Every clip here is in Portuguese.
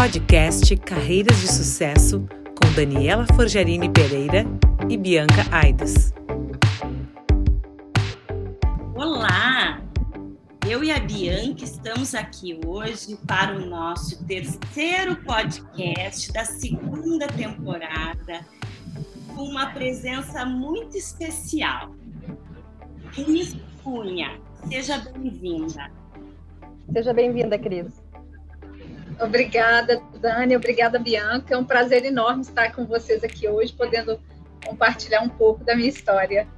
Podcast Carreiras de Sucesso com Daniela Forjarini Pereira e Bianca Aides. Olá! Eu e a Bianca estamos aqui hoje para o nosso terceiro podcast da segunda temporada, com uma presença muito especial. Cris Cunha, seja bem-vinda. Seja bem-vinda, Cris. Obrigada, Dani. Obrigada, Bianca. É um prazer enorme estar com vocês aqui hoje, podendo compartilhar um pouco da minha história.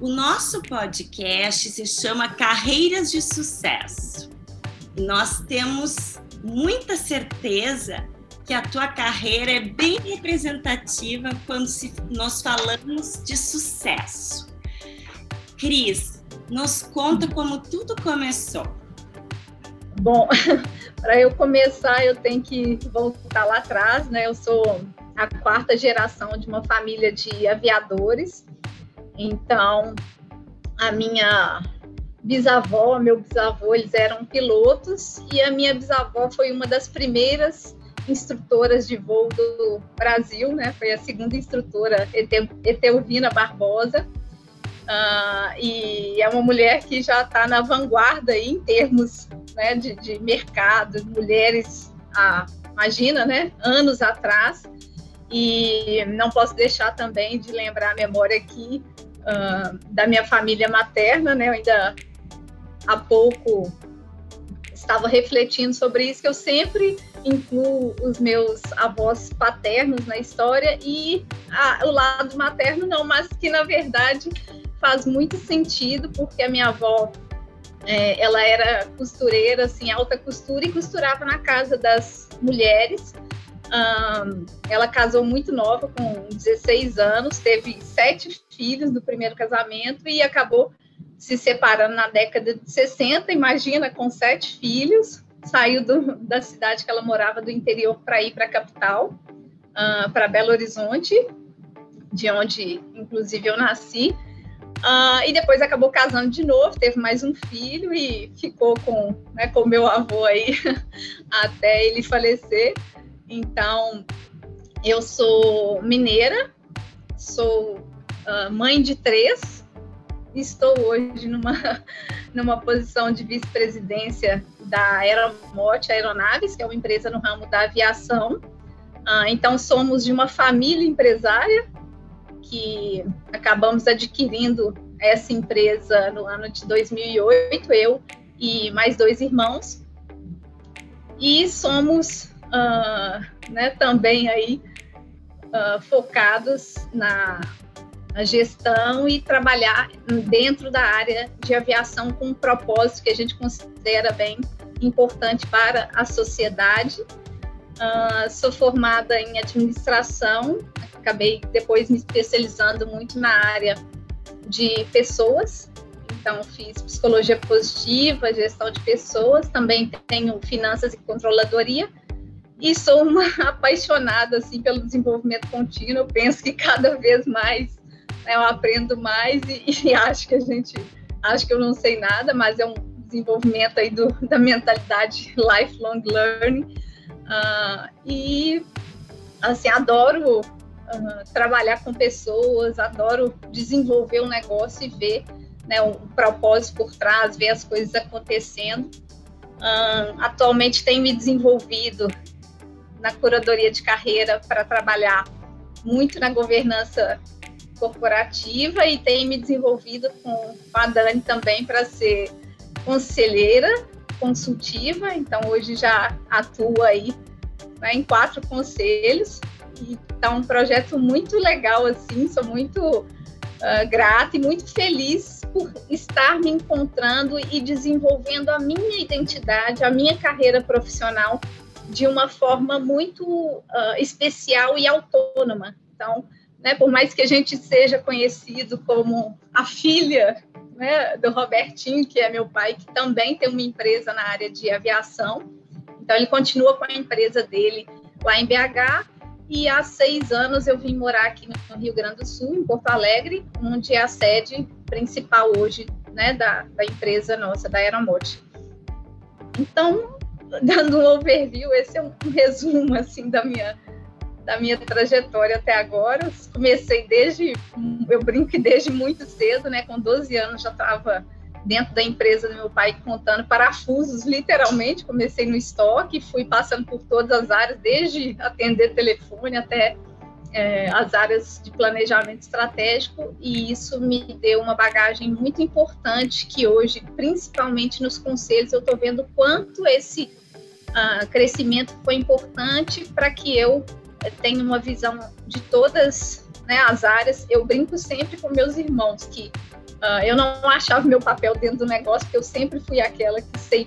O nosso podcast se chama Carreiras de Sucesso. Nós temos muita certeza que a tua carreira é bem representativa quando se, nós falamos de sucesso. Cris, nos conta como tudo começou. Bom, para eu começar, eu tenho que voltar lá atrás, né? Eu sou a quarta geração de uma família de aviadores. Então, a minha bisavó, meu bisavô, eles eram pilotos e a minha bisavó foi uma das primeiras instrutoras de voo do Brasil, né? Foi a segunda instrutora, Etelvina Barbosa. Uh, e é uma mulher que já está na vanguarda aí, em termos né, de, de mercado, mulheres, ah, imagina, né, anos atrás. E não posso deixar também de lembrar a memória aqui uh, da minha família materna, né, eu ainda há pouco estava refletindo sobre isso, que eu sempre incluo os meus avós paternos na história e o lado materno não, mas que na verdade faz muito sentido, porque a minha avó, é, ela era costureira, assim, alta costura, e costurava na casa das mulheres. Um, ela casou muito nova, com 16 anos, teve sete filhos do primeiro casamento e acabou se separando na década de 60. Imagina, com sete filhos, saiu do, da cidade que ela morava, do interior, para ir para a capital, uh, para Belo Horizonte, de onde, inclusive, eu nasci. Uh, e depois acabou casando de novo, teve mais um filho e ficou com né, com meu avô aí até ele falecer. Então, eu sou mineira, sou uh, mãe de três, estou hoje numa, numa posição de vice-presidência da Aeromote Aeronaves, que é uma empresa no ramo da aviação. Uh, então, somos de uma família empresária, que acabamos adquirindo essa empresa no ano de 2008, eu e mais dois irmãos. E somos uh, né, também aí uh, focados na, na, gestão e trabalhar dentro da área de aviação com um propósito que a gente considera bem importante para a sociedade. Uh, sou formada em administração acabei depois me especializando muito na área de pessoas. Então, fiz psicologia positiva, gestão de pessoas, também tenho finanças e controladoria. E sou uma apaixonada assim pelo desenvolvimento contínuo. Eu penso que cada vez mais né, eu aprendo mais e, e, acho que a gente, acho que eu não sei nada, mas é um desenvolvimento aí do, da mentalidade lifelong learning. Uh, e assim adoro trabalhar com pessoas, adoro desenvolver um negócio e ver né, o propósito por trás, ver as coisas acontecendo. Uh, atualmente tenho me desenvolvido na curadoria de carreira para trabalhar muito na governança corporativa e tenho me desenvolvido com a Dani também para ser conselheira consultiva, então hoje já atuo aí né, em quatro conselhos que tá um projeto muito legal, assim, sou muito uh, grata e muito feliz por estar me encontrando e desenvolvendo a minha identidade, a minha carreira profissional de uma forma muito uh, especial e autônoma. Então, né, por mais que a gente seja conhecido como a filha né, do Robertinho, que é meu pai, que também tem uma empresa na área de aviação, então ele continua com a empresa dele lá em BH, e há seis anos eu vim morar aqui no Rio Grande do Sul, em Porto Alegre, onde é a sede principal hoje né, da, da empresa nossa, da Aeromote. Então, dando um overview, esse é um resumo assim da minha da minha trajetória até agora. comecei desde, eu brinco desde muito cedo, né? Com 12 anos já estava dentro da empresa do meu pai contando parafusos, literalmente. Comecei no estoque, fui passando por todas as áreas, desde atender telefone até é, as áreas de planejamento estratégico, e isso me deu uma bagagem muito importante que hoje, principalmente nos conselhos, eu estou vendo quanto esse uh, crescimento foi importante para que eu tenha uma visão de todas né, as áreas. Eu brinco sempre com meus irmãos que uh, eu não achava meu papel dentro do negócio, porque eu sempre fui aquela que sei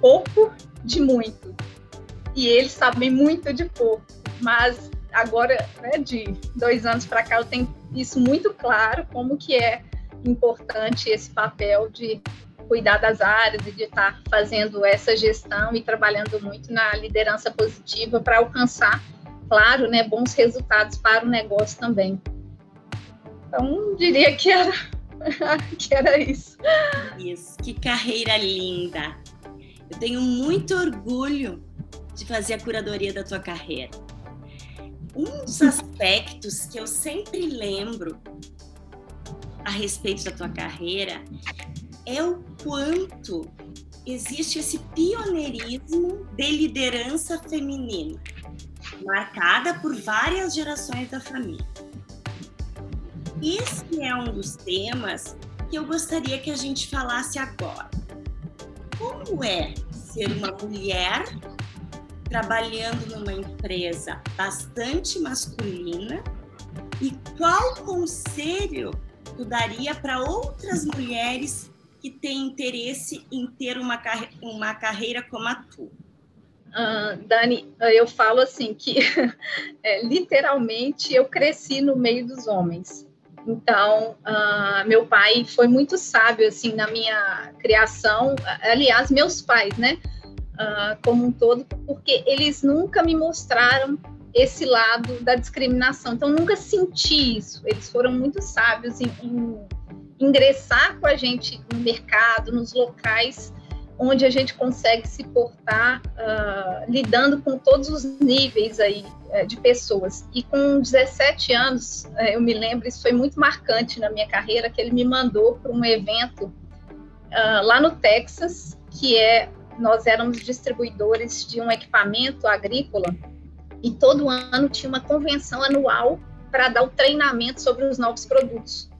pouco de muito. E eles sabem muito de pouco. Mas agora, né, de dois anos para cá, eu tenho isso muito claro, como que é importante esse papel de cuidar das áreas e de estar fazendo essa gestão e trabalhando muito na liderança positiva para alcançar, claro, né, bons resultados para o negócio também. Então, diria que era, que era isso. Isso, que carreira linda. Eu tenho muito orgulho de fazer a curadoria da tua carreira. Um dos aspectos que eu sempre lembro a respeito da tua carreira é o quanto existe esse pioneirismo de liderança feminina, marcada por várias gerações da família. Esse é um dos temas que eu gostaria que a gente falasse agora. Como é ser uma mulher trabalhando numa empresa bastante masculina e qual conselho tu daria para outras mulheres que têm interesse em ter uma, carre uma carreira como a tua? Uh, Dani, eu falo assim que é, literalmente eu cresci no meio dos homens. Então, uh, meu pai foi muito sábio assim na minha criação. Aliás, meus pais, né? uh, como um todo, porque eles nunca me mostraram esse lado da discriminação. Então, nunca senti isso. Eles foram muito sábios em, em ingressar com a gente no mercado, nos locais onde a gente consegue se portar uh, lidando com todos os níveis aí uh, de pessoas. E com 17 anos, uh, eu me lembro, isso foi muito marcante na minha carreira, que ele me mandou para um evento ah, lá no Texas, que é nós éramos distribuidores de um equipamento agrícola e todo ano tinha uma convenção anual para dar o treinamento sobre os novos produtos.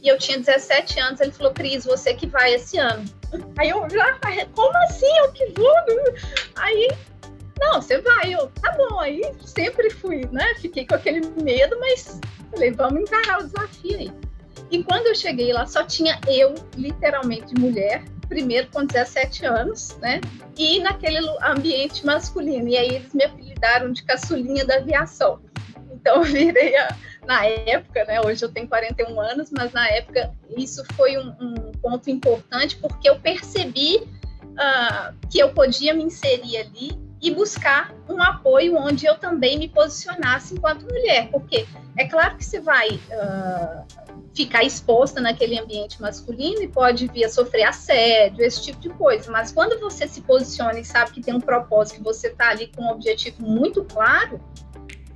E eu tinha 17 anos, ele falou, Cris, você que vai esse ano. Aí eu já, como assim? Eu que vou? Aí, não, você vai. Eu, tá bom, aí sempre fui, né? Fiquei com aquele medo, mas falei, vamos encarar o desafio aí. E quando eu cheguei lá, só tinha eu, literalmente mulher, primeiro com 17 anos, né? E naquele ambiente masculino. E aí eles me apelidaram de caçulinha da aviação. Então eu virei a, na época, né? Hoje eu tenho 41 anos, mas na época isso foi um, um ponto importante porque eu percebi uh, que eu podia me inserir ali e buscar um apoio onde eu também me posicionasse enquanto mulher, porque é claro que você vai uh, ficar exposta naquele ambiente masculino e pode vir a sofrer assédio, esse tipo de coisa. Mas quando você se posiciona e sabe que tem um propósito, que você está ali com um objetivo muito claro,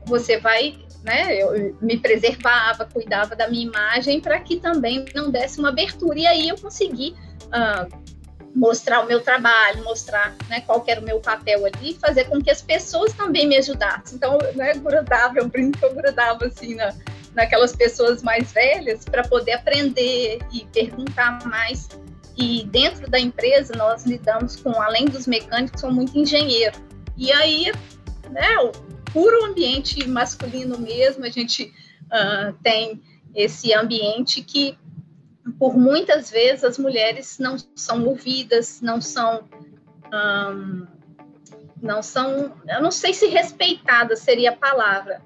você vai, né? Eu me preservava, cuidava da minha imagem para que também não desse uma abertura. E aí eu consegui uh, mostrar o meu trabalho, mostrar né, qual era o meu papel ali, fazer com que as pessoas também me ajudassem. Então, né, grudava, eu brinco, eu grudava assim na naquelas pessoas mais velhas para poder aprender e perguntar mais. E dentro da empresa nós lidamos com, além dos mecânicos, são muito engenheiro. E aí, né, puro ambiente masculino mesmo, a gente uh, tem esse ambiente que, por muitas vezes, as mulheres não são ouvidas, não são. Um, não são, eu não sei se respeitadas seria a palavra,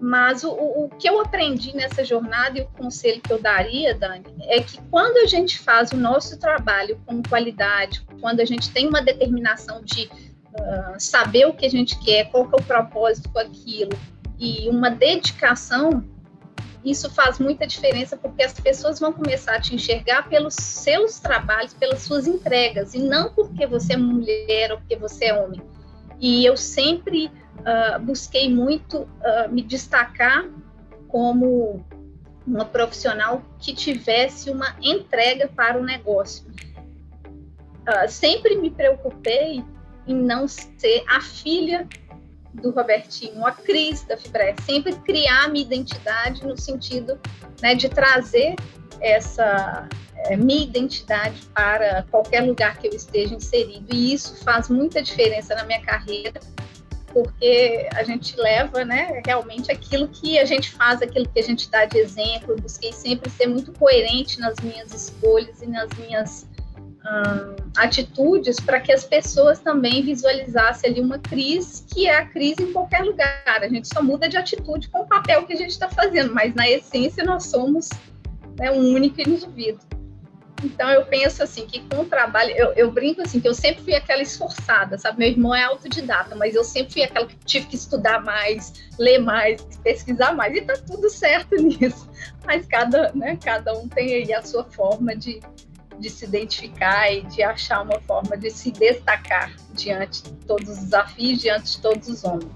mas o, o, que eu aprendi nessa jornada e o conselho que eu daria, Dani, é que quando a gente faz o nosso trabalho com qualidade, quando a gente tem uma determinação de uh, saber o que a gente quer, qual que é o propósito com aquilo, e uma dedicação, isso faz muita diferença porque as pessoas vão começar a te enxergar pelos seus trabalhos, pelas suas entregas, e não porque você é mulher ou porque você é homem. E eu sempre uh, busquei muito uh, me destacar como uma profissional que tivesse uma entrega para o negócio. Uh, sempre me preocupei em não ser a filha do Robertinho, a Cris da Fibré, sempre criar minha identidade no sentido né, de trazer essa é, minha identidade para qualquer lugar que eu esteja inserido. E isso faz muita diferença na minha carreira, porque a gente leva né, realmente aquilo que a gente faz, aquilo que a gente dá de exemplo. Eu busquei sempre ser muito coerente nas minhas escolhas e nas minhas atitudes para que as pessoas também visualizassem ali uma crise, que é a crise em qualquer lugar. A gente só muda de atitude com o papel que a gente está fazendo, mas na essência nós somos né, um único indivíduo. Então eu penso assim que com o trabalho, eu, eu, brinco assim que eu sempre fui aquela esforçada, sabe? Meu irmão é autodidata, mas eu sempre fui aquela que tive que estudar mais, ler mais, pesquisar mais, e tá tudo certo nisso. Mas cada, né, cada um tem aí a sua forma de, de se identificar e de achar uma forma de se destacar diante de todos os desafios, diante de todos os homens.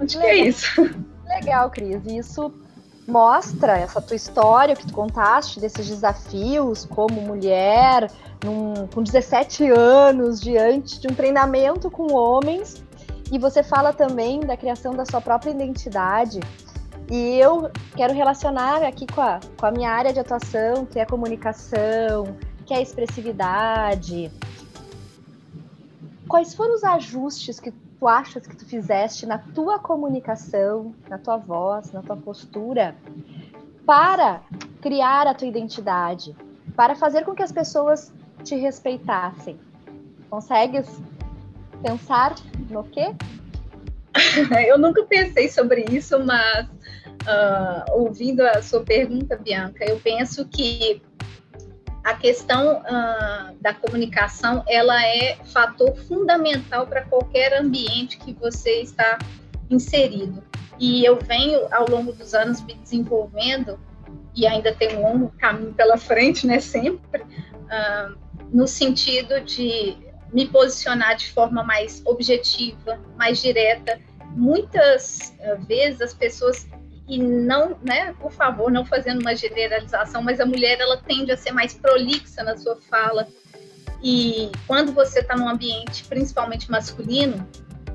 Acho Legal. que é isso. Legal, Cris. Isso mostra essa tua história que tu contaste desses desafios como mulher, num, com 17 anos, diante de um treinamento com homens. E você fala também da criação da sua própria identidade. E eu quero relacionar aqui com a, com a minha área de atuação, que é a comunicação, que é a expressividade. Quais foram os ajustes que tu achas que tu fizeste na tua comunicação, na tua voz, na tua postura, para criar a tua identidade, para fazer com que as pessoas te respeitassem? Consegues pensar no quê? Eu nunca pensei sobre isso, mas uh, ouvindo a sua pergunta, Bianca, eu penso que a questão uh, da comunicação ela é fator fundamental para qualquer ambiente que você está inserido. E eu venho ao longo dos anos me desenvolvendo e ainda tem um longo caminho pela frente, né? Sempre uh, no sentido de me posicionar de forma mais objetiva, mais direta. Muitas uh, vezes as pessoas e não, né, por favor, não fazendo uma generalização, mas a mulher ela tende a ser mais prolixa na sua fala. E quando você está num ambiente principalmente masculino,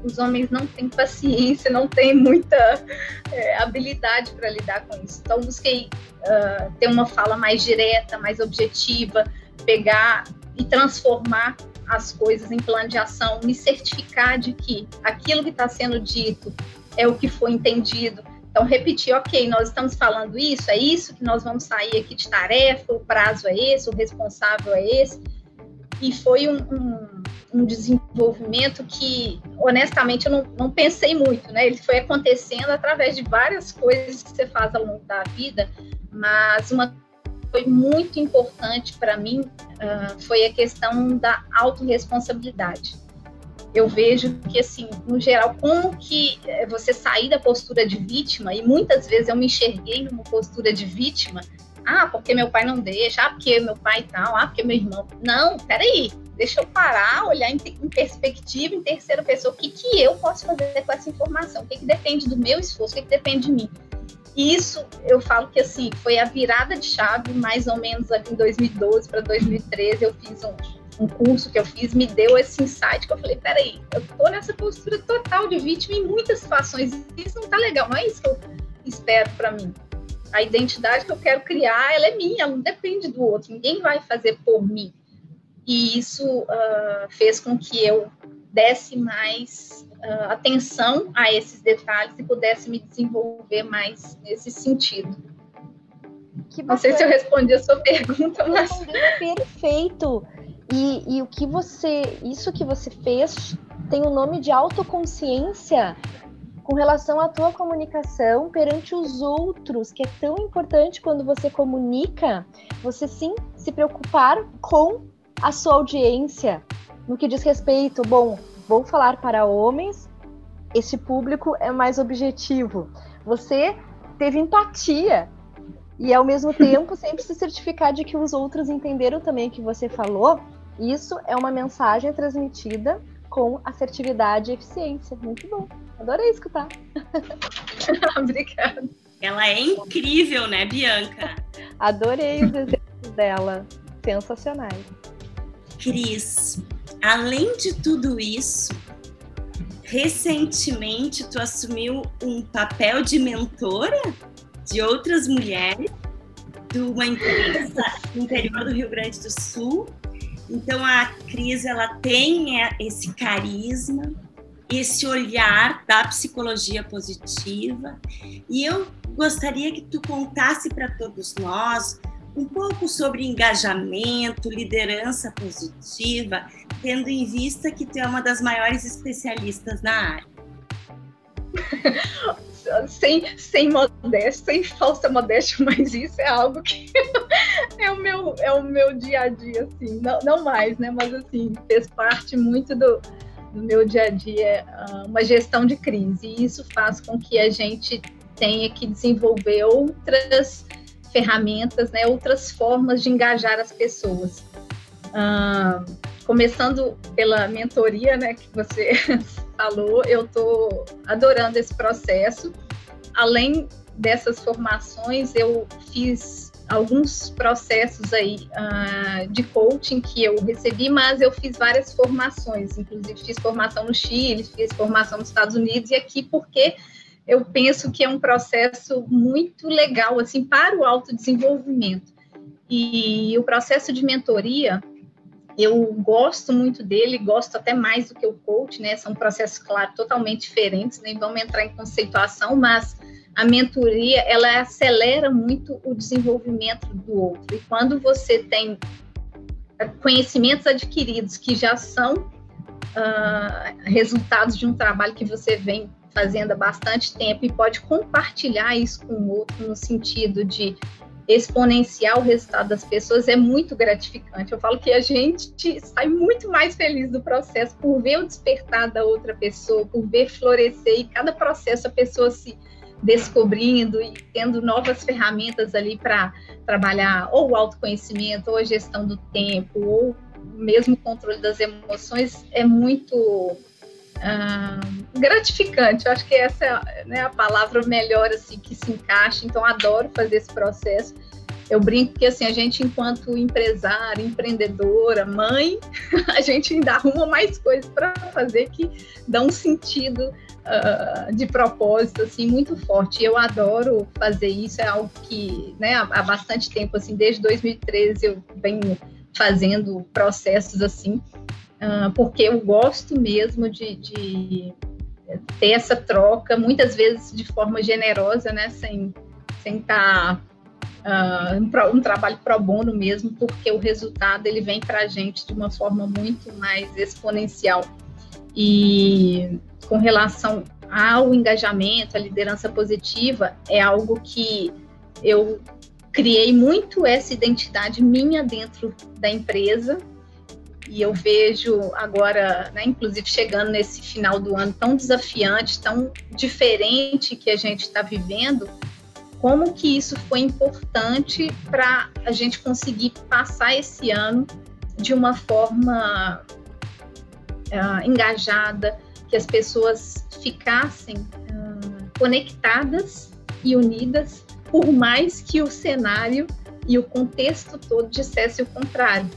os homens não têm paciência, não têm muita é, habilidade para lidar com isso. Então, busquei uh, ter uma fala mais direta, mais objetiva, pegar e transformar as coisas em plano de ação, me certificar de que aquilo que está sendo dito é o que foi entendido, então, repetir, ok, nós estamos falando isso, é isso que nós vamos sair aqui de tarefa, o prazo é esse, o responsável é esse. E foi um, um, um desenvolvimento que, honestamente, eu não, não, pensei muito, né? Ele foi acontecendo através de várias coisas que você faz ao longo da vida, mas uma foi muito importante para mim uh, foi a questão da autorresponsabilidade eu vejo que, assim, no geral, como que eh, você sair da postura de vítima, e muitas vezes eu me enxerguei numa postura de vítima, ah, porque meu pai não deixa, ah, porque meu pai tal, ah, porque meu irmão. Não, peraí, deixa eu parar, olhar em, em perspectiva, em terceira pessoa, o que, que eu posso fazer com essa informação, o que, que depende do meu esforço, o que, que depende de mim. E isso, eu falo que, assim, foi a virada de chave, mais ou menos ali em 2012 para 2013, eu fiz um um curso que eu fiz me deu esse insight que eu falei, peraí, eu tô nessa postura total de vítima em muitas situações, isso não tá legal, não é isso que eu espero para mim. A identidade que eu quero criar, ela é minha, ela não depende do outro, ninguém vai fazer por mim. E isso uh, fez com que eu desse mais uh, atenção a esses detalhes e pudesse me desenvolver mais nesse sentido. Não sei se eu respondi a sua pergunta, mas. Perfeito. E, e o que você, isso que você fez tem o nome de autoconsciência com relação à tua comunicação perante os outros, que é tão importante quando você comunica, você sim se preocupar com a sua audiência no que diz respeito, bom, vou falar para homens, esse público é mais objetivo. Você teve empatia. E ao mesmo tempo, sempre se certificar de que os outros entenderam também o que você falou. Isso é uma mensagem transmitida com assertividade e eficiência. Muito bom. Adorei escutar. Obrigada. Ela é incrível, né, Bianca? Adorei os exemplos dela. Sensacionais. Cris, além de tudo isso, recentemente tu assumiu um papel de mentora de outras mulheres de uma empresa no interior do Rio Grande do Sul. Então a Cris ela tem esse carisma, esse olhar da psicologia positiva. E eu gostaria que tu contasse para todos nós um pouco sobre engajamento, liderança positiva, tendo em vista que tu é uma das maiores especialistas na área. sem, sem modéstia, sem falsa modéstia, mas isso é algo que é o meu, é o meu dia a dia, assim, não, não mais, né? Mas assim, fez parte muito do, do meu dia a dia ah, uma gestão de crise. E isso faz com que a gente tenha que desenvolver outras ferramentas, né, outras formas de engajar as pessoas. Começando pela mentoria, né, que você falou, eu estou adorando esse processo. Além dessas formações, eu fiz alguns processos aí de coaching que eu recebi, mas eu fiz várias formações, inclusive fiz formação no Chile, fiz formação nos Estados Unidos e aqui porque eu penso que é um processo muito legal assim para o autodesenvolvimento. E o processo de mentoria, eu gosto muito dele, gosto até mais do que o coach, né? São processos, claro, totalmente diferentes, nem vamos entrar em conceituação, mas a mentoria, ela acelera muito o desenvolvimento do outro. E quando você tem conhecimentos adquiridos que já são uh, resultados de um trabalho que você vem fazendo há bastante tempo e pode compartilhar isso com o outro no sentido de exponenciar o resultado das pessoas é muito gratificante. Eu falo que a gente sai muito mais feliz do processo por ver o despertar da outra pessoa, por ver florescer e cada processo a pessoa se descobrindo e tendo novas ferramentas ali para trabalhar ou o autoconhecimento, ou a gestão do tempo, ou mesmo o controle das emoções, é muito gratificante. Eu acho que essa é né, a palavra melhor assim que se encaixa. Então adoro fazer esse processo. Eu brinco que assim a gente enquanto empresária, empreendedora, mãe, a gente ainda arruma mais coisas para fazer que dá um sentido uh, de propósito assim muito forte. Eu adoro fazer isso. É algo que né, há bastante tempo assim, desde 2013 eu venho fazendo processos assim uh, porque eu gosto mesmo de, de, ter essa troca, muitas vezes de forma generosa, né, sem sem estar tá, uh, um, um, trabalho pro bono mesmo, porque o resultado ele vem para a gente de uma forma muito mais exponencial. E com relação ao engajamento, à liderança positiva, é algo que eu criei muito essa identidade minha dentro da empresa e eu vejo agora, né, inclusive chegando nesse final do ano tão desafiante, tão diferente que a gente está vivendo, como que isso foi importante para a gente conseguir passar esse ano de uma forma uh, engajada, que as pessoas ficassem uh, conectadas e unidas, por mais que o cenário e o contexto todo dissesse o contrário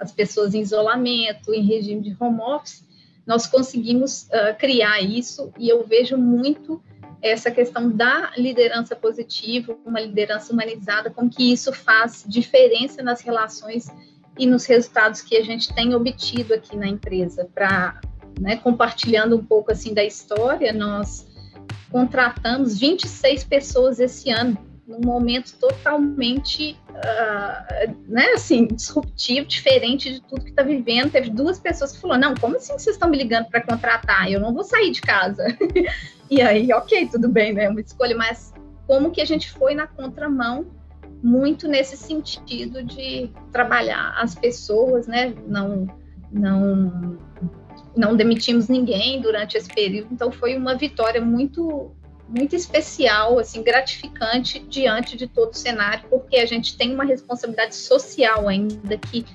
as pessoas em isolamento, em regime de home office, nós conseguimos uh, criar isso e eu vejo muito essa questão da liderança positiva, uma liderança humanizada, como que isso faz diferença nas relações e nos resultados que a gente tem obtido aqui na empresa. Para né, compartilhando um pouco assim da história, nós contratamos 26 pessoas esse ano num momento totalmente, uh, né, assim, disruptivo, diferente de tudo que está vivendo. Teve duas pessoas que falaram, não, como assim vocês estão me ligando para contratar? Eu não vou sair de casa. e aí, ok, tudo bem, né, uma escolha, mas como que a gente foi na contramão muito nesse sentido de trabalhar as pessoas, né, não, não, não demitimos ninguém durante esse período, então foi uma vitória muito muito especial, assim, gratificante diante de todo o cenário, porque a gente tem uma responsabilidade social ainda que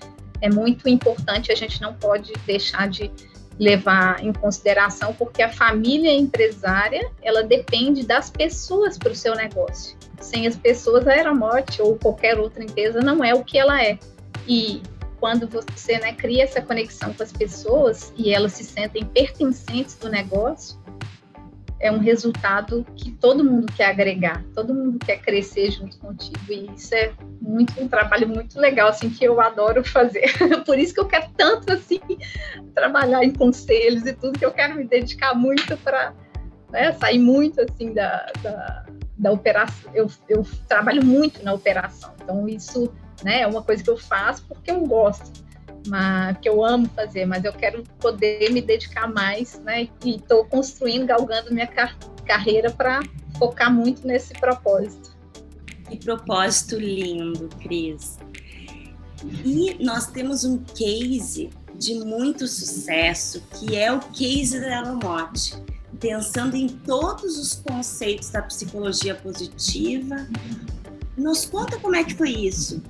é muito importante, a gente não pode deixar de levar em consideração, porque a família empresária, ela depende das pessoas para o seu negócio. Sem as pessoas, a Aeromote ou qualquer outra empresa não é o que ela é. E quando você né, cria essa conexão com as pessoas e elas se sentem pertencentes do negócio, é um resultado que todo mundo quer agregar, todo mundo quer crescer junto contigo e isso é muito um trabalho muito legal assim que eu adoro fazer. Por isso que eu quero tanto assim trabalhar em conselhos e tudo que eu quero me dedicar muito para né, sair muito assim da, da, da operação. Eu, eu trabalho muito na operação, então isso né, é uma coisa que eu faço porque eu gosto mas, que eu amo fazer, mas eu quero poder me dedicar mais, né? E estou construindo, galgando minha car carreira para focar muito nesse propósito. Que propósito lindo, Cris. E nós temos um case de muito sucesso, que é o case da Alomote, pensando em todos os conceitos da psicologia positiva, nos conta como é que foi isso.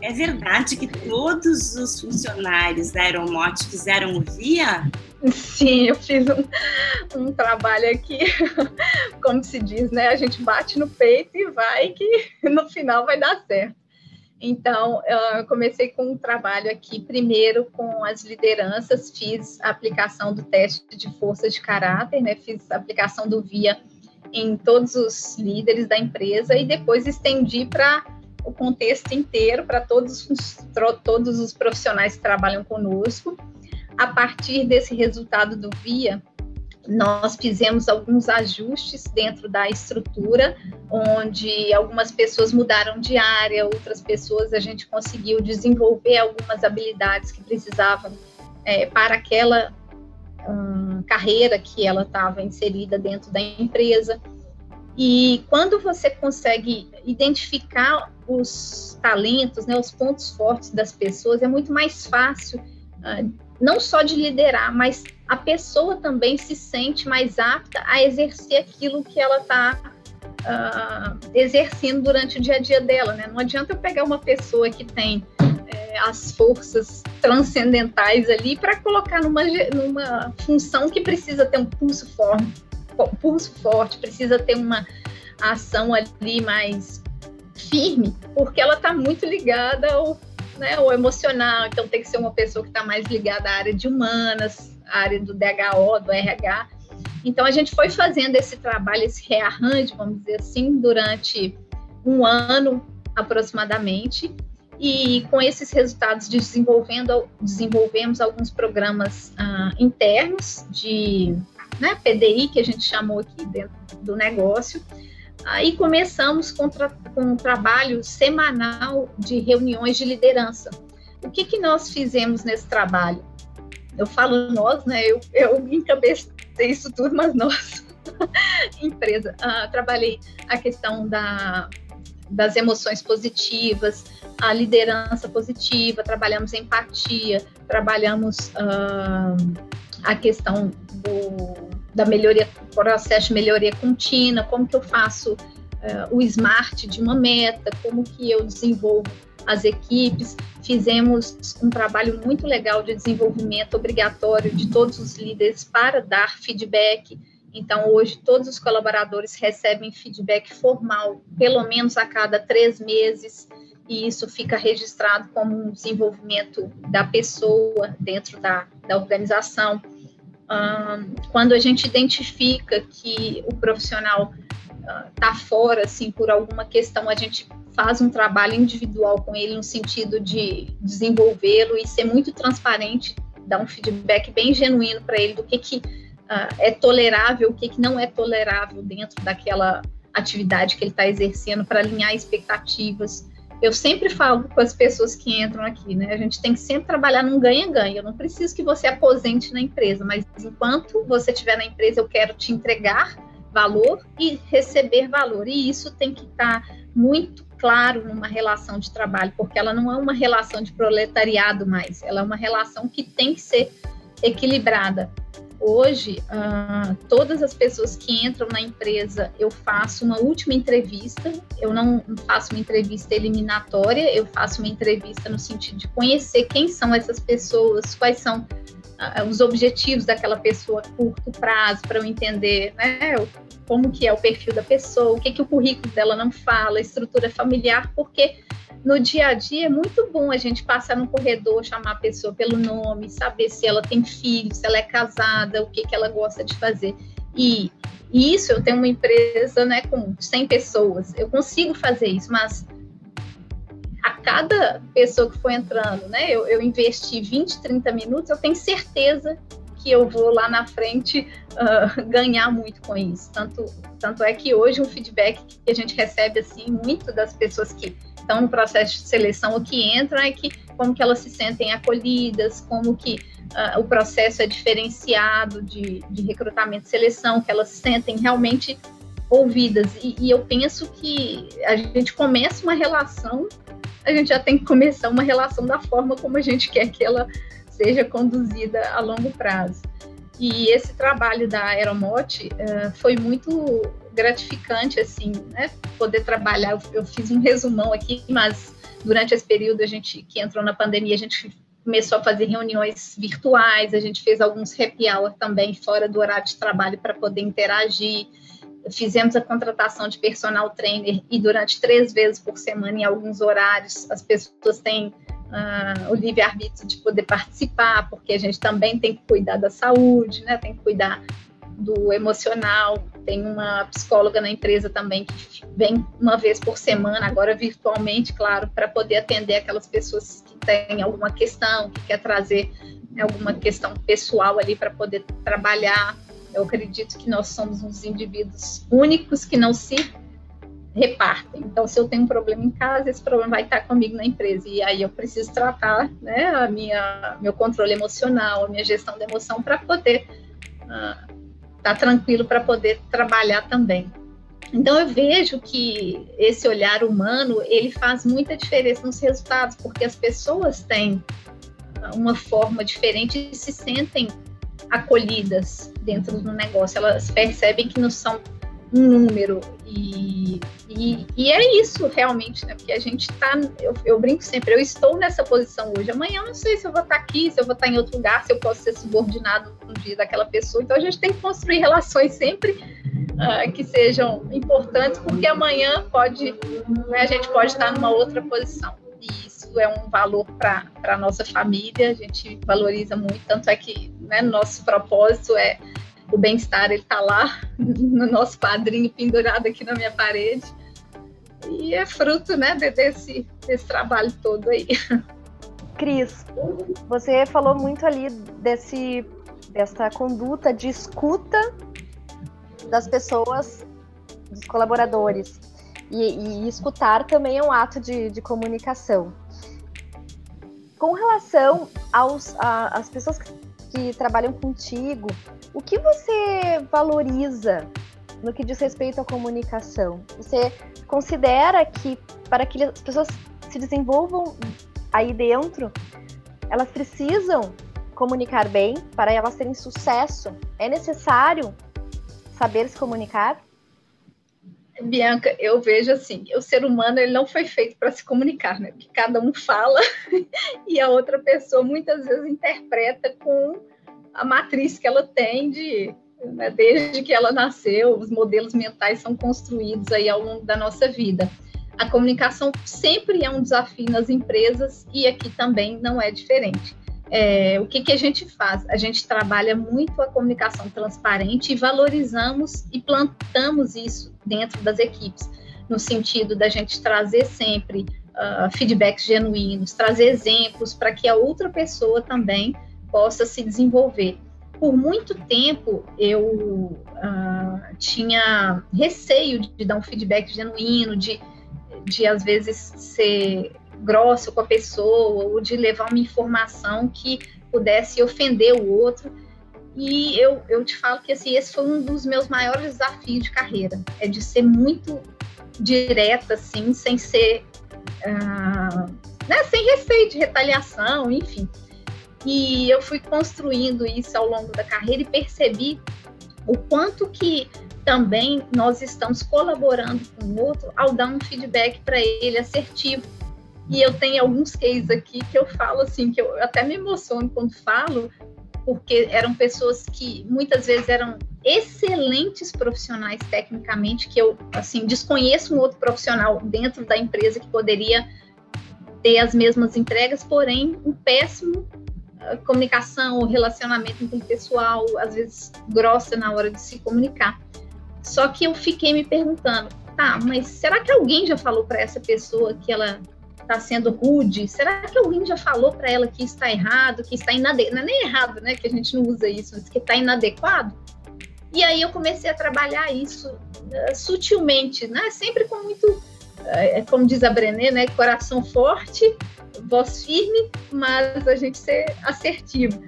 É verdade que todos os funcionários da Aeromote fizeram o VIA? Sim, eu fiz um, um, trabalho aqui, como se diz, né? A gente bate no peito e vai que no final vai dar certo. Então, eu comecei com um trabalho aqui, primeiro com as lideranças, fiz a aplicação do teste de força de caráter, né? Fiz a aplicação do VIA em todos os líderes da empresa e depois estendi para o contexto inteiro, para todos, todos os profissionais que trabalham conosco. A partir desse resultado do VIA, nós fizemos alguns ajustes dentro da estrutura, onde algumas pessoas mudaram de área, outras pessoas a gente conseguiu desenvolver algumas habilidades que precisavam é, para aquela carreira que ela estava inserida dentro da empresa. E quando você consegue identificar os talentos, né, os pontos fortes das pessoas, é muito mais fácil, uh, não só de liderar, mas a pessoa também se sente mais apta a exercer aquilo que ela está uh, ah, exercendo durante o dia a dia dela. Né? Não adianta eu pegar uma pessoa que tem as forças transcendentais ali para colocar numa, numa função que precisa ter um pulso forte, pulso forte, precisa ter uma ação ali mais firme, porque ela está muito ligada ao, né, ao emocional, então tem que ser uma pessoa que está mais ligada à área de humanas, à área do DHO, do RH. Então a gente foi fazendo esse trabalho, esse rearranjo, vamos dizer assim, durante um ano aproximadamente, e com esses resultados desenvolvendo, desenvolvemos alguns programas uh, internos de né, PDI, que a gente chamou aqui dentro do negócio. Aí começamos com, tra com um trabalho semanal de reuniões de liderança. O que, que nós fizemos nesse trabalho? Eu falo nós, né? Eu, eu encabecei isso tudo, mas nós, empresa, uh, trabalhei a questão da das emoções positivas, a liderança positiva, trabalhamos empatia, trabalhamos uh, a questão do, da melhoria, processo de melhoria contínua, como que eu faço uh, o SMART de uma meta, como que eu desenvolvo as equipes, fizemos um trabalho muito legal de desenvolvimento obrigatório de todos os líderes para dar feedback, então, hoje, todos os colaboradores recebem feedback formal, pelo menos a cada três meses, e isso fica registrado como um desenvolvimento da pessoa dentro da, da organização. Um, quando a gente identifica que o profissional está uh, fora, assim, por alguma questão, a gente faz um trabalho individual com ele no sentido de desenvolvê-lo e ser muito transparente, dar um feedback bem genuíno para ele do que, que uh, é tolerável, o que, que não é tolerável dentro daquela atividade que ele está exercendo para alinhar expectativas. Eu sempre falo com as pessoas que entram aqui, né? A gente tem que sempre trabalhar num ganha-ganha. Eu não preciso que você aposente na empresa, mas enquanto você estiver na empresa, eu quero te entregar valor e receber valor. E isso tem que estar tá muito claro numa relação de trabalho, porque ela não é uma relação de proletariado mais, ela é uma relação que tem que ser equilibrada hoje, uh, todas as pessoas que entram na empresa, eu faço uma última entrevista. Eu não faço uma entrevista eliminatória, eu faço uma entrevista no sentido de conhecer quem são essas pessoas, quais são uh, os objetivos daquela pessoa a curto prazo, para eu entender né, como que é o perfil da pessoa, o que, que o currículo dela não fala, estrutura familiar, porque no dia a dia é muito bom a gente passar no corredor, chamar a pessoa pelo nome, saber se ela tem filho, se ela é casada, o que, que ela gosta de fazer. E, isso eu tenho uma empresa né, com 100 pessoas, eu consigo fazer isso, mas a cada pessoa que for entrando, né, eu, eu investi 20, 30 minutos, eu tenho certeza que eu vou lá na frente uh, ganhar muito com isso. Tanto, tanto é que hoje um feedback que a gente recebe assim muito das pessoas que estão no processo de seleção, o que entram é que como que elas se sentem acolhidas, como que uh, o processo é diferenciado de, de recrutamento e seleção, que elas se sentem realmente ouvidas. E, e, eu penso que a gente começa uma relação, a gente já tem que começar uma relação da forma como a gente quer que ela seja conduzida a longo prazo. E esse trabalho da Aeromote uh, foi muito gratificante, assim, né? Poder trabalhar. Eu, fiz um resumão aqui, mas durante esse período a gente que entrou na pandemia, a gente começou a fazer reuniões virtuais, a gente fez alguns happy hour também fora do horário de trabalho para poder interagir. Fizemos a contratação de personal trainer e durante três vezes por semana, em alguns horários, as pessoas têm uh, o livre-arbítrio de poder participar, porque a gente também tem que cuidar da saúde, né? tem que cuidar do emocional. Tem uma psicóloga na empresa também que vem uma vez por semana, agora virtualmente, claro, para poder atender aquelas pessoas que têm alguma questão, que quer trazer alguma questão pessoal ali para poder trabalhar. Eu acredito que nós somos uns indivíduos únicos que não se repartem. Então, se eu tenho um problema em casa, esse problema vai estar comigo na empresa. E aí eu preciso tratar né, a minha, meu controle emocional, a minha gestão da emoção para poder uh, estar tranquilo para poder trabalhar também. Então eu vejo que esse olhar humano ele faz muita diferença nos resultados, porque as pessoas têm uma forma diferente e se sentem acolhidas dentro do negócio. Elas percebem que não são um número. E, e, e, é isso realmente, né? Porque a gente tá. Eu, eu, brinco sempre, eu estou nessa posição hoje. Amanhã eu não sei se eu vou estar aqui, se eu vou estar em outro lugar, se eu posso ser subordinado um dia daquela pessoa. Então a gente tem que construir relações sempre uh, que sejam importantes, porque amanhã pode, né, a gente pode estar numa outra posição. E isso é um valor para a nossa família, a gente valoriza muito, tanto é que né, nosso propósito é o bem-estar ele está lá no nosso quadrinho pendurado aqui na minha parede e é fruto né desse, desse trabalho todo aí. Cris, você falou muito ali desse dessa conduta de escuta das pessoas, dos colaboradores. E, e escutar também é um ato de, de comunicação. Com relação às pessoas que, que trabalham contigo, o que você valoriza no que diz respeito à comunicação? Você considera que para que as pessoas se desenvolvam aí dentro, elas precisam comunicar bem para elas terem sucesso? É necessário saber se comunicar? Bianca, eu vejo assim, o ser humano ele não foi feito para se comunicar, né? Porque cada um fala e a outra pessoa muitas vezes interpreta com a matriz que ela tem de né, desde que ela nasceu, os modelos mentais são construídos aí ao longo da nossa vida. A comunicação sempre é um desafio nas empresas e aqui também não é diferente. É, o que, que a gente faz? A gente trabalha muito a comunicação transparente e valorizamos e plantamos isso dentro das equipes, no sentido da gente trazer sempre uh, feedbacks genuínos, trazer exemplos para que a outra pessoa também possa se desenvolver. Por muito tempo eu uh, tinha receio de dar um feedback genuíno, de, de às vezes ser grosso com a pessoa, ou de levar uma informação que pudesse ofender o outro. E eu, eu te falo que assim, esse foi um dos meus maiores desafios de carreira, é de ser muito direta, assim, sem ser. Uh, né, sem receio de retaliação, enfim. E eu fui construindo isso ao longo da carreira e percebi o quanto que também nós estamos colaborando com o outro ao dar um feedback para ele assertivo. E eu tenho alguns cases aqui que eu falo assim, que eu até me emociono quando falo, porque eram pessoas que muitas vezes eram excelentes profissionais tecnicamente, que eu assim desconheço um outro profissional dentro da empresa que poderia ter as mesmas entregas, porém um péssimo comunicação, relacionamento interpessoal, às vezes grossa na hora de se comunicar. Só que eu fiquei me perguntando, tá, mas será que alguém já falou para essa pessoa que ela está sendo rude? Será que alguém já falou para ela que está errado, que está inadequado? Não é nem errado, né? Que a gente não usa isso, mas que está inadequado? E aí eu comecei a trabalhar isso uh, sutilmente, né? Sempre com muito, uh, como diz a Brené, né? Coração forte, voz firme, mas a gente ser assertivo.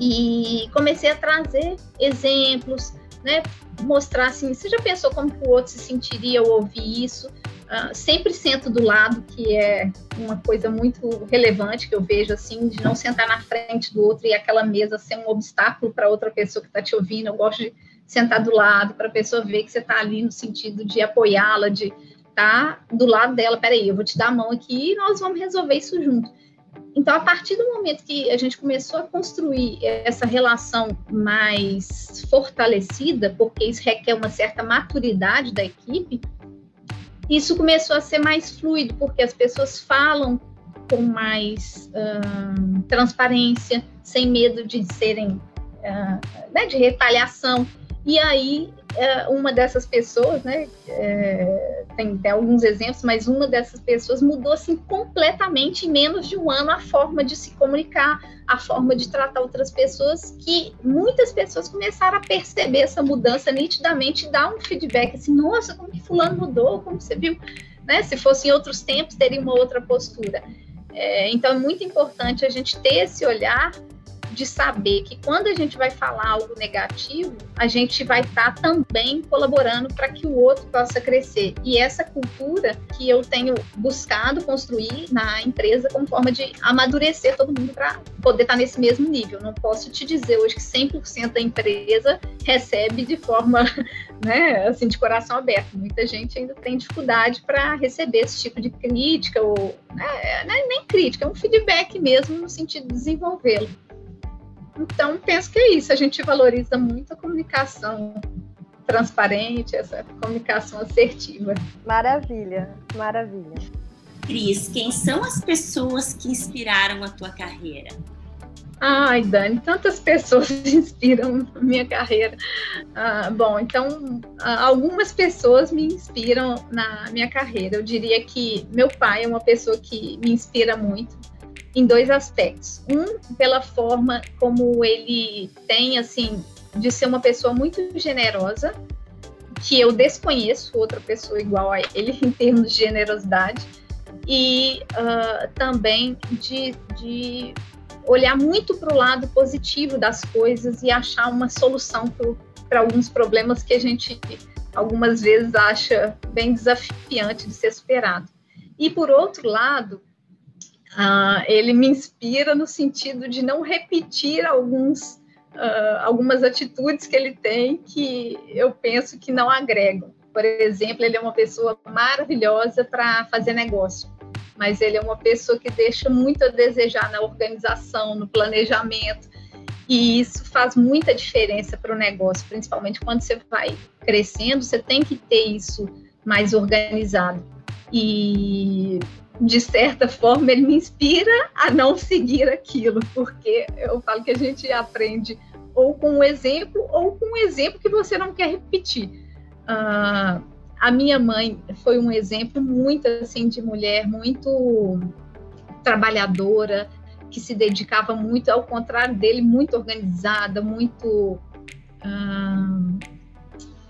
E comecei a trazer exemplos, né? Mostrar assim, você já pensou como o outro se sentiria ao ouvir isso? Uh, sempre sento do lado, que é uma coisa muito relevante que eu vejo, assim, de não sentar na frente do outro e aquela mesa ser um obstáculo para outra pessoa que está te ouvindo. Eu gosto de sentar do lado para a pessoa ver que você está ali no sentido de apoiá-la, de tá do lado dela. Peraí, eu vou te dar a mão aqui e nós vamos resolver isso junto. Então, a partir do momento que a gente começou a construir essa relação mais fortalecida, porque isso requer uma certa maturidade da equipe, isso começou a ser mais fluido, porque as pessoas falam com mais uh, transparência, sem medo de serem, uh, né, de retaliação. E aí, uh, uma dessas pessoas, né, é, tem, tem, alguns exemplos, mas uma dessas pessoas mudou assim completamente em menos de um ano a forma de se comunicar, a forma de tratar outras pessoas, que muitas pessoas começaram a perceber essa mudança nitidamente e dar um feedback assim, nossa, como que fulano mudou, como você viu, né? Se fosse em outros tempos, teria uma outra postura. É, então é muito importante a gente ter esse olhar de saber que quando a gente vai falar algo negativo, a gente vai estar tá também colaborando para que o outro possa crescer. E essa cultura que eu tenho buscado construir na empresa como forma de amadurecer todo mundo para poder estar tá nesse mesmo nível. Não posso te dizer hoje que 100% da empresa recebe de forma, né, assim, de coração aberto. Muita gente ainda tem dificuldade para receber esse tipo de crítica ou né, nem crítica, é um feedback mesmo no sentido de desenvolvê-lo. Então, penso que é isso. A gente valoriza muito a comunicação transparente, essa comunicação assertiva. Maravilha, maravilha. Cris, quem são as pessoas que inspiraram a tua carreira? Ai, Dani, tantas pessoas inspiram a minha carreira. Ah, bom, então, ah, algumas pessoas me inspiram na minha carreira. Eu diria que meu pai é uma pessoa que me inspira muito em dois aspectos. Um, pela forma como ele tem, assim, de ser uma pessoa muito generosa, que eu desconheço outra pessoa igual a ele em termos de generosidade, e uh, também de, de olhar muito para o lado positivo das coisas e achar uma solução para alguns problemas que a gente algumas vezes acha bem desafiante de ser superado. E por outro lado, Uh, ele me inspira no sentido de não repetir alguns, uh, algumas atitudes que ele tem que eu penso que não agregam. Por exemplo, ele é uma pessoa maravilhosa para fazer negócio, mas ele é uma pessoa que deixa muito a desejar na organização, no planejamento, e isso faz muita diferença para o negócio, principalmente quando você vai crescendo, você tem que ter isso mais organizado. E de certa forma, ele me inspira a não seguir aquilo, porque eu falo que a gente aprende ou com um exemplo ou com um exemplo que você não quer repetir. Uh, a minha mãe foi um exemplo muito assim de mulher muito trabalhadora, que se dedicava muito, ao contrário dele, muito organizada, muito uh,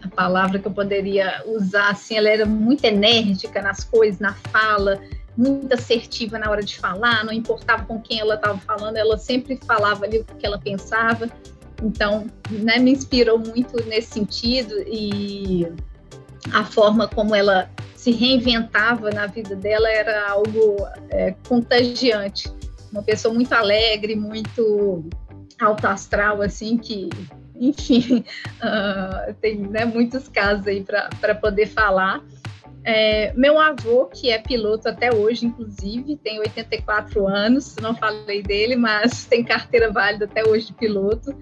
a palavra que eu poderia usar assim, ela era muito enérgica nas coisas, na fala, muito assertiva na hora de falar, não importava com quem ela estava falando, ela sempre falava ali o que ela pensava. Então, né, me inspirou muito nesse sentido e a forma como ela se reinventava na vida dela era algo é, contagiante. uma pessoa muito alegre, muito alto astral, assim, que, enfim, uh, tem né, muitos casos aí para poder falar. É, meu avô, que é piloto até hoje, inclusive, tem 84 anos, não falei dele, mas tem carteira válida até hoje de piloto.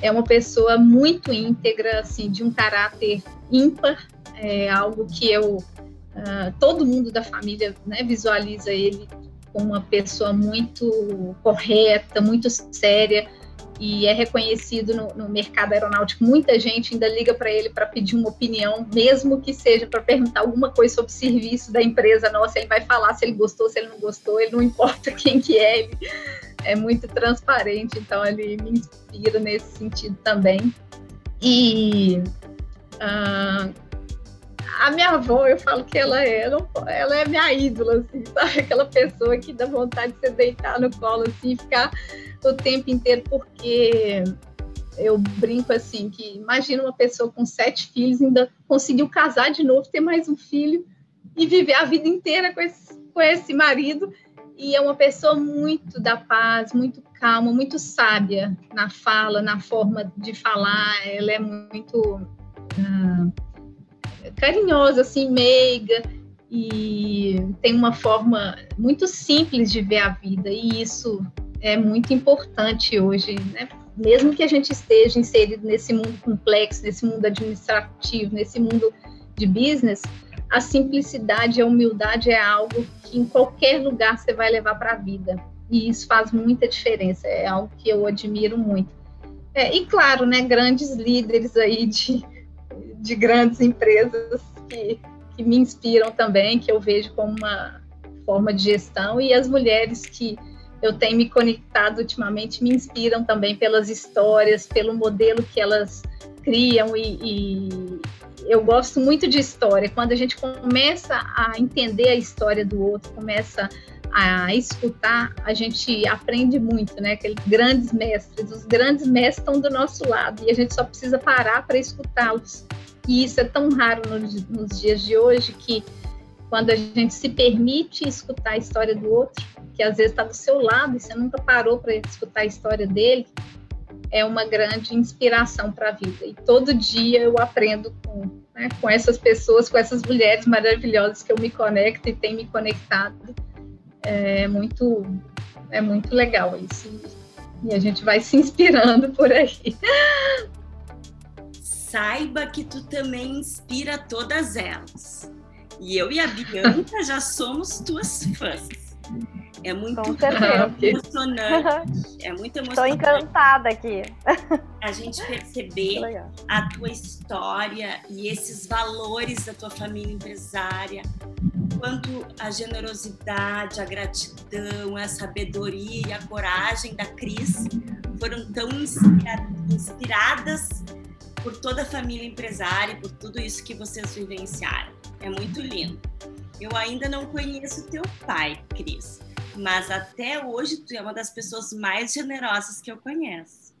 É uma pessoa muito íntegra, assim, de um caráter ímpar, é algo que eu, uh, todo mundo da família né, visualiza ele como uma pessoa muito correta, muito séria, e é reconhecido no, no mercado aeronáutico. Muita gente ainda liga para ele para pedir uma opinião, mesmo que seja para perguntar alguma coisa sobre o serviço da empresa nossa. Ele vai falar se ele gostou, se ele não gostou, ele não importa quem que é, ele é muito transparente, então ele me inspira nesse sentido também. E uh, a minha avó, eu falo que ela é, ela é minha ídola, assim, sabe? Aquela pessoa que dá vontade de você deitar no colo, assim, e ficar o tempo inteiro, porque eu brinco assim, que imagina uma pessoa com sete filhos ainda conseguiu casar de novo, ter mais um filho e viver a vida inteira com esse, com esse marido. E é uma pessoa muito da paz, muito calma, muito sábia na fala, na forma de falar. Ela é muito uh, carinhosa, assim, meiga e tem uma forma muito simples de ver a vida. E isso é muito importante hoje, né? Mesmo que a gente esteja inserido nesse mundo complexo, nesse mundo administrativo, nesse mundo de business, a simplicidade e a humildade é algo que em qualquer lugar você vai levar para a vida. E isso faz muita diferença, é algo que eu admiro muito. É, e claro, né, grandes líderes aí de, de grandes empresas que, que me inspiram também, que eu vejo como uma forma de gestão, e as mulheres que eu tenho me conectado ultimamente me inspiram também pelas histórias, pelo modelo que elas criam e, e, eu gosto muito de história. Quando a gente começa a entender a história do outro, começa a escutar, a gente aprende muito, né? Aqueles grandes mestres, os grandes mestres estão do nosso lado e a gente só precisa parar para escutá-los. E isso é tão raro nos, nos dias de hoje que quando a gente se permite escutar a história do outro, que às vezes está do seu lado e você nunca parou para escutar a história dele, é uma grande inspiração para a vida. E todo dia eu aprendo com, né, com essas pessoas, com essas mulheres maravilhosas que eu me conecto e tenho me conectado. É muito, é muito legal isso. E a gente vai se inspirando por aí. Saiba que tu também inspira todas elas. E eu e a Bianca já somos tuas fãs. É muito emocionante. É muito emocionante. Estou encantada aqui. A gente perceber a tua história e esses valores da tua família empresária, quanto a generosidade, a gratidão, a sabedoria e a coragem da Cris foram tão inspiradas por toda a família empresária, por tudo isso que vocês vivenciaram. É muito lindo. Eu ainda não conheço teu pai, Cris, mas até hoje tu é uma das pessoas mais generosas que eu conheço.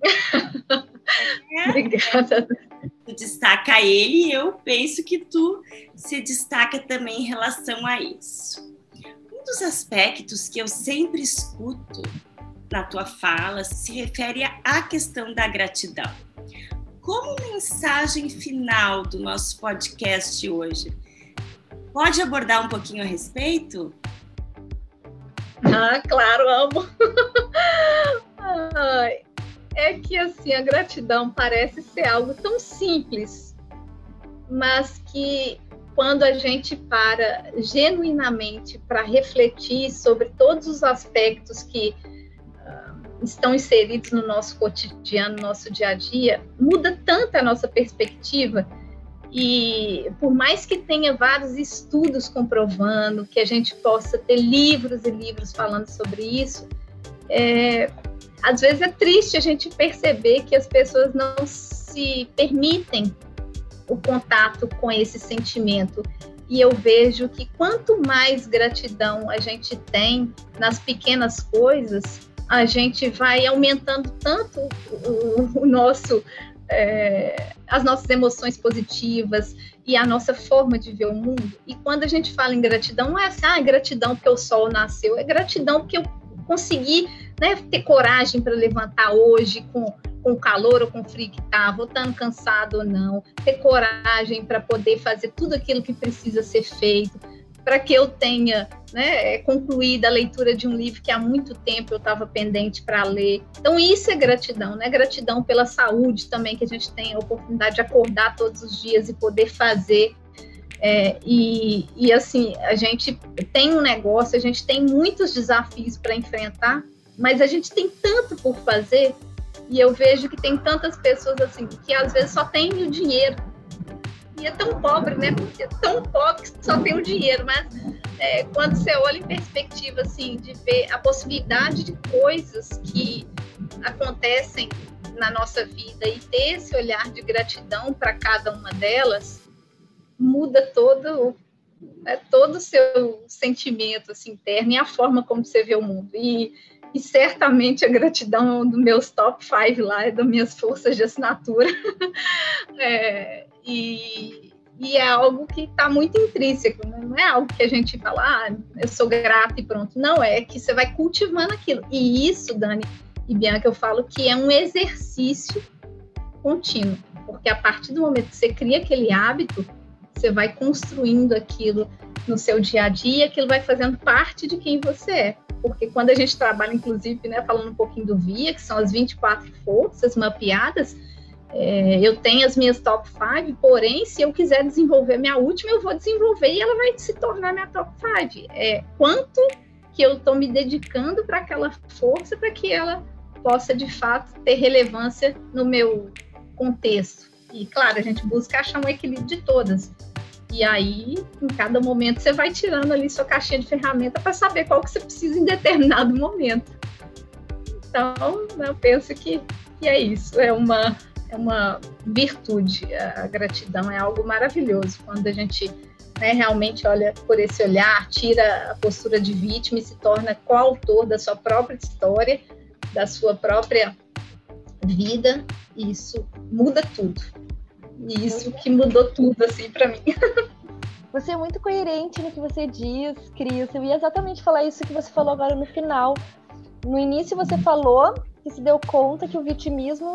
É, Obrigada. Tu destaca ele e eu penso que tu se destaca também em relação a isso. Um dos aspectos que eu sempre escuto na tua fala se refere à questão da gratidão. Como mensagem final do nosso podcast hoje, Pode abordar um pouquinho a respeito? Ah, claro, amo. é que assim, a gratidão parece ser algo tão simples, mas que quando a gente para genuinamente para refletir sobre todos os aspectos que estão inseridos no nosso cotidiano, no nosso dia a dia, muda tanto a nossa perspectiva e por mais que tenha vários estudos comprovando, que a gente possa ter livros e livros falando sobre isso, é, às vezes é triste a gente perceber que as pessoas não se permitem o contato com esse sentimento. E eu vejo que quanto mais gratidão a gente tem nas pequenas coisas, a gente vai aumentando tanto o, o nosso é, as nossas emoções positivas e a nossa forma de ver o mundo. E quando a gente fala em gratidão, não é assim, ah, gratidão porque o sol nasceu, é gratidão porque eu consegui né, ter coragem para levantar hoje com, com calor ou com frio que estava, ou estando cansado ou não, ter coragem para poder fazer tudo aquilo que precisa ser feito, para que eu tenha né, concluído a leitura de um livro que há muito tempo eu estava pendente para ler. Então, isso é gratidão, né? Gratidão pela saúde também, que a gente tem a oportunidade de acordar todos os dias e poder fazer. É, e, e, assim, a gente tem um negócio, a gente tem muitos desafios para enfrentar, mas a gente tem tanto por fazer, e eu vejo que tem tantas pessoas assim, que às vezes só tem o dinheiro é tão pobre, né? Porque é tão pobre que só tem o dinheiro, mas é, quando você olha em perspectiva, assim, de ver a possibilidade de coisas que acontecem na nossa vida e ter esse olhar de gratidão para cada uma delas, muda todo é, todo o seu sentimento assim, interno e a forma como você vê o mundo. E, e certamente a gratidão é um dos meus top five lá, é das minhas forças de assinatura. é, e, e é algo que está muito intrínseco, né? não é algo que a gente fala, ah, eu sou grata e pronto. Não, é que você vai cultivando aquilo. E isso, Dani e Bianca, eu falo que é um exercício contínuo, porque a partir do momento que você cria aquele hábito, você vai construindo aquilo no seu dia a dia, aquilo vai fazendo parte de quem você é. Porque quando a gente trabalha, inclusive, né, falando um pouquinho do VIA, que são as 24 forças mapeadas, é, eu tenho as minhas top 5, porém, se eu quiser desenvolver minha última, eu vou desenvolver e ela vai se tornar minha top 5. É, quanto que eu estou me dedicando para aquela força para que ela possa, de fato, ter relevância no meu contexto. E, claro, a gente busca achar um equilíbrio de todas. E aí, em cada momento, você vai tirando ali sua caixinha de ferramenta para saber qual que você precisa em determinado momento. Então, eu penso que, que é isso. É uma é uma virtude. A gratidão é algo maravilhoso quando a gente né, realmente olha por esse olhar, tira a postura de vítima e se torna coautor da sua própria história, da sua própria vida. E isso muda tudo. E isso que mudou tudo assim para mim. Você é muito coerente no que você diz, Cris. Eu ia exatamente falar isso que você falou agora no final. No início você falou que se deu conta que o vitimismo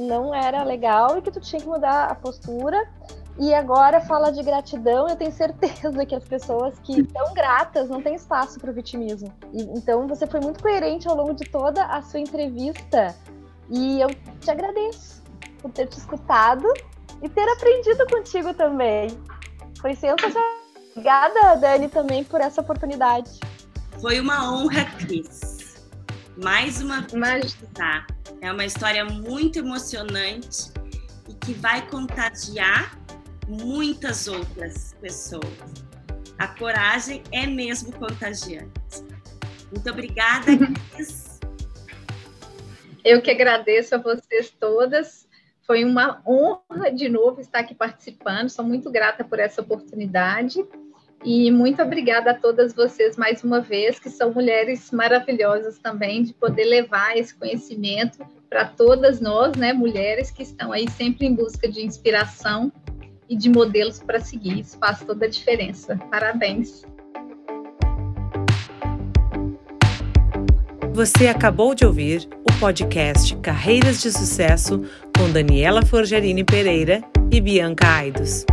não era legal e que tu tinha que mudar a postura. E agora fala de gratidão, eu tenho certeza que as pessoas que estão gratas não têm espaço para o vitimismo. E, então você foi muito coerente ao longo de toda a sua entrevista. E eu te agradeço por ter te escutado e ter aprendido contigo também. Foi sensacional. Obrigada, Dani, também por essa oportunidade. Foi uma honra, Cris. Mais uma vez. Tá? É uma história muito emocionante e que vai contagiar muitas outras pessoas. A coragem é mesmo contagiante. Muito obrigada, Cris. Eu que agradeço a vocês todas. Foi uma honra de novo estar aqui participando. Sou muito grata por essa oportunidade. E muito obrigada a todas vocês mais uma vez, que são mulheres maravilhosas também, de poder levar esse conhecimento para todas nós, né, mulheres que estão aí sempre em busca de inspiração e de modelos para seguir. Isso faz toda a diferença. Parabéns. Você acabou de ouvir o podcast Carreiras de Sucesso com Daniela Forgerini Pereira e Bianca Aidos.